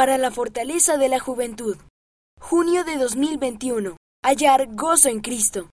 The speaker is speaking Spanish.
para la fortaleza de la juventud. Junio de 2021. Hallar gozo en Cristo.